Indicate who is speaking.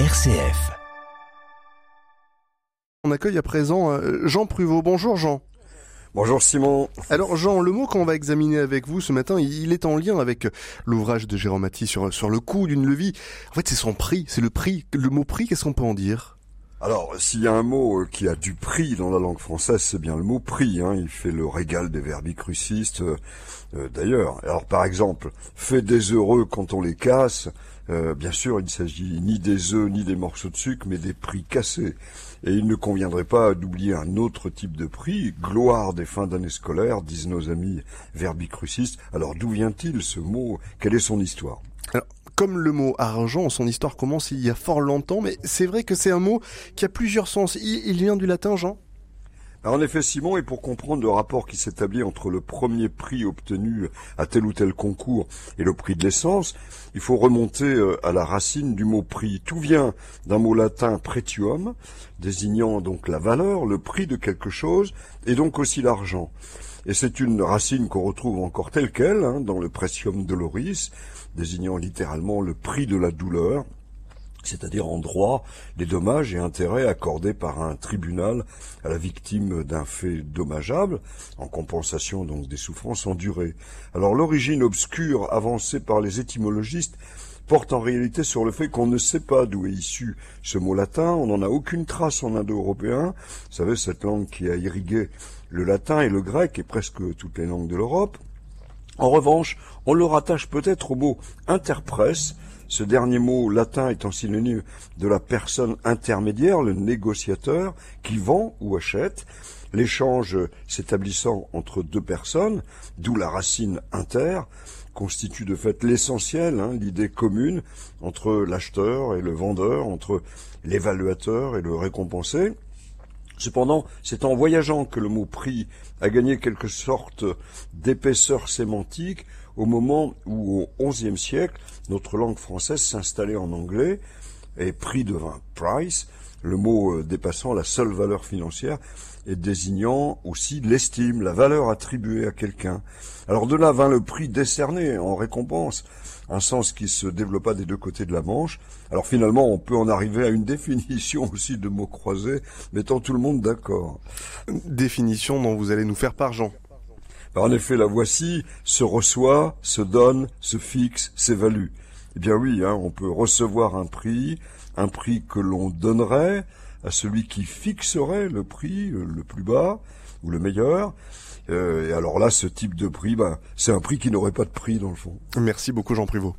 Speaker 1: RCF.
Speaker 2: On accueille à présent euh, Jean Pruvot. Bonjour Jean.
Speaker 3: Bonjour Simon.
Speaker 2: Alors Jean, le mot qu'on va examiner avec vous ce matin, il est en lien avec l'ouvrage de Jérôme Mathy sur, sur le coût d'une levier. En fait, c'est son prix, c'est le prix. Le mot prix, qu'est-ce qu'on peut en dire?
Speaker 3: Alors, s'il y a un mot euh, qui a du prix dans la langue française, c'est bien le mot prix. Hein. Il fait le régal des verbicrucistes, euh, euh, d'ailleurs. Alors, par exemple, fait des heureux quand on les casse. bien sûr, il ne s'agit ni des œufs ni des morceaux de sucre, mais des prix cassés. Et il ne conviendrait pas d'oublier un autre type de prix, gloire des fins d'année scolaires, disent nos amis verbicrucistes. Alors, d'où vient-il ce mot? Quelle est son histoire?
Speaker 2: Comme le mot argent, son histoire commence il y a fort longtemps, mais c'est vrai que c'est un mot qui a plusieurs sens. Il, vient du latin, Jean?
Speaker 3: En effet, Simon, et pour comprendre le rapport qui s'établit entre le premier prix obtenu à tel ou tel concours et le prix de l'essence, il faut remonter euh, à la racine du mot prix. Tout vient d'un mot latin pretium, désignant donc la valeur, le prix de quelque chose, et donc aussi l'argent. Et c'est une racine qu'on retrouve encore telle qu'elle hein, dans le pretium doloris, désignant littéralement le prix de la douleur, c'est-à-dire en droit les dommages et intérêts accordés par un tribunal à la victime d'un fait dommageable, en compensation donc des souffrances endurées. Alors l'origine obscure avancée par les étymologistes porte en réalité sur le fait qu'on ne sait pas d'où est issu ce mot latin, on n'en a aucune trace en indo-européen, vous savez cette langue qui a irrigué le latin et le grec et presque toutes les langues de l'Europe. En revanche, on le rattache peut-être au mot interpresse, ce dernier mot latin étant synonyme de la personne intermédiaire, le négociateur, qui vend ou achète, l'échange s'établissant entre deux personnes, d'où la racine inter, constitue de fait l'essentiel, hein, l'idée commune entre l'acheteur et le vendeur, entre l'évaluateur et le récompensé. Cependant, c'est en voyageant que le mot prix a gagné quelque sorte d'épaisseur sémantique au moment où, au XIe siècle, notre langue française s'installait en anglais et prix devint price, le mot euh, dépassant la seule valeur financière et désignant aussi l'estime, la valeur attribuée à quelqu'un. Alors de là vint le prix décerné en récompense, un sens qui se développa des deux côtés de la Manche. Alors finalement, on peut en arriver à une définition aussi de mots croisés, mettant tout le monde d'accord.
Speaker 2: Définition dont vous allez nous faire part, Jean.
Speaker 3: En effet, la voici, se reçoit, se donne, se fixe, s'évalue. Eh bien oui, hein, on peut recevoir un prix, un prix que l'on donnerait à celui qui fixerait le prix euh, le plus bas ou le meilleur. Euh, et alors là, ce type de prix, ben, c'est un prix qui n'aurait pas de prix dans le fond.
Speaker 2: Merci beaucoup Jean Privot.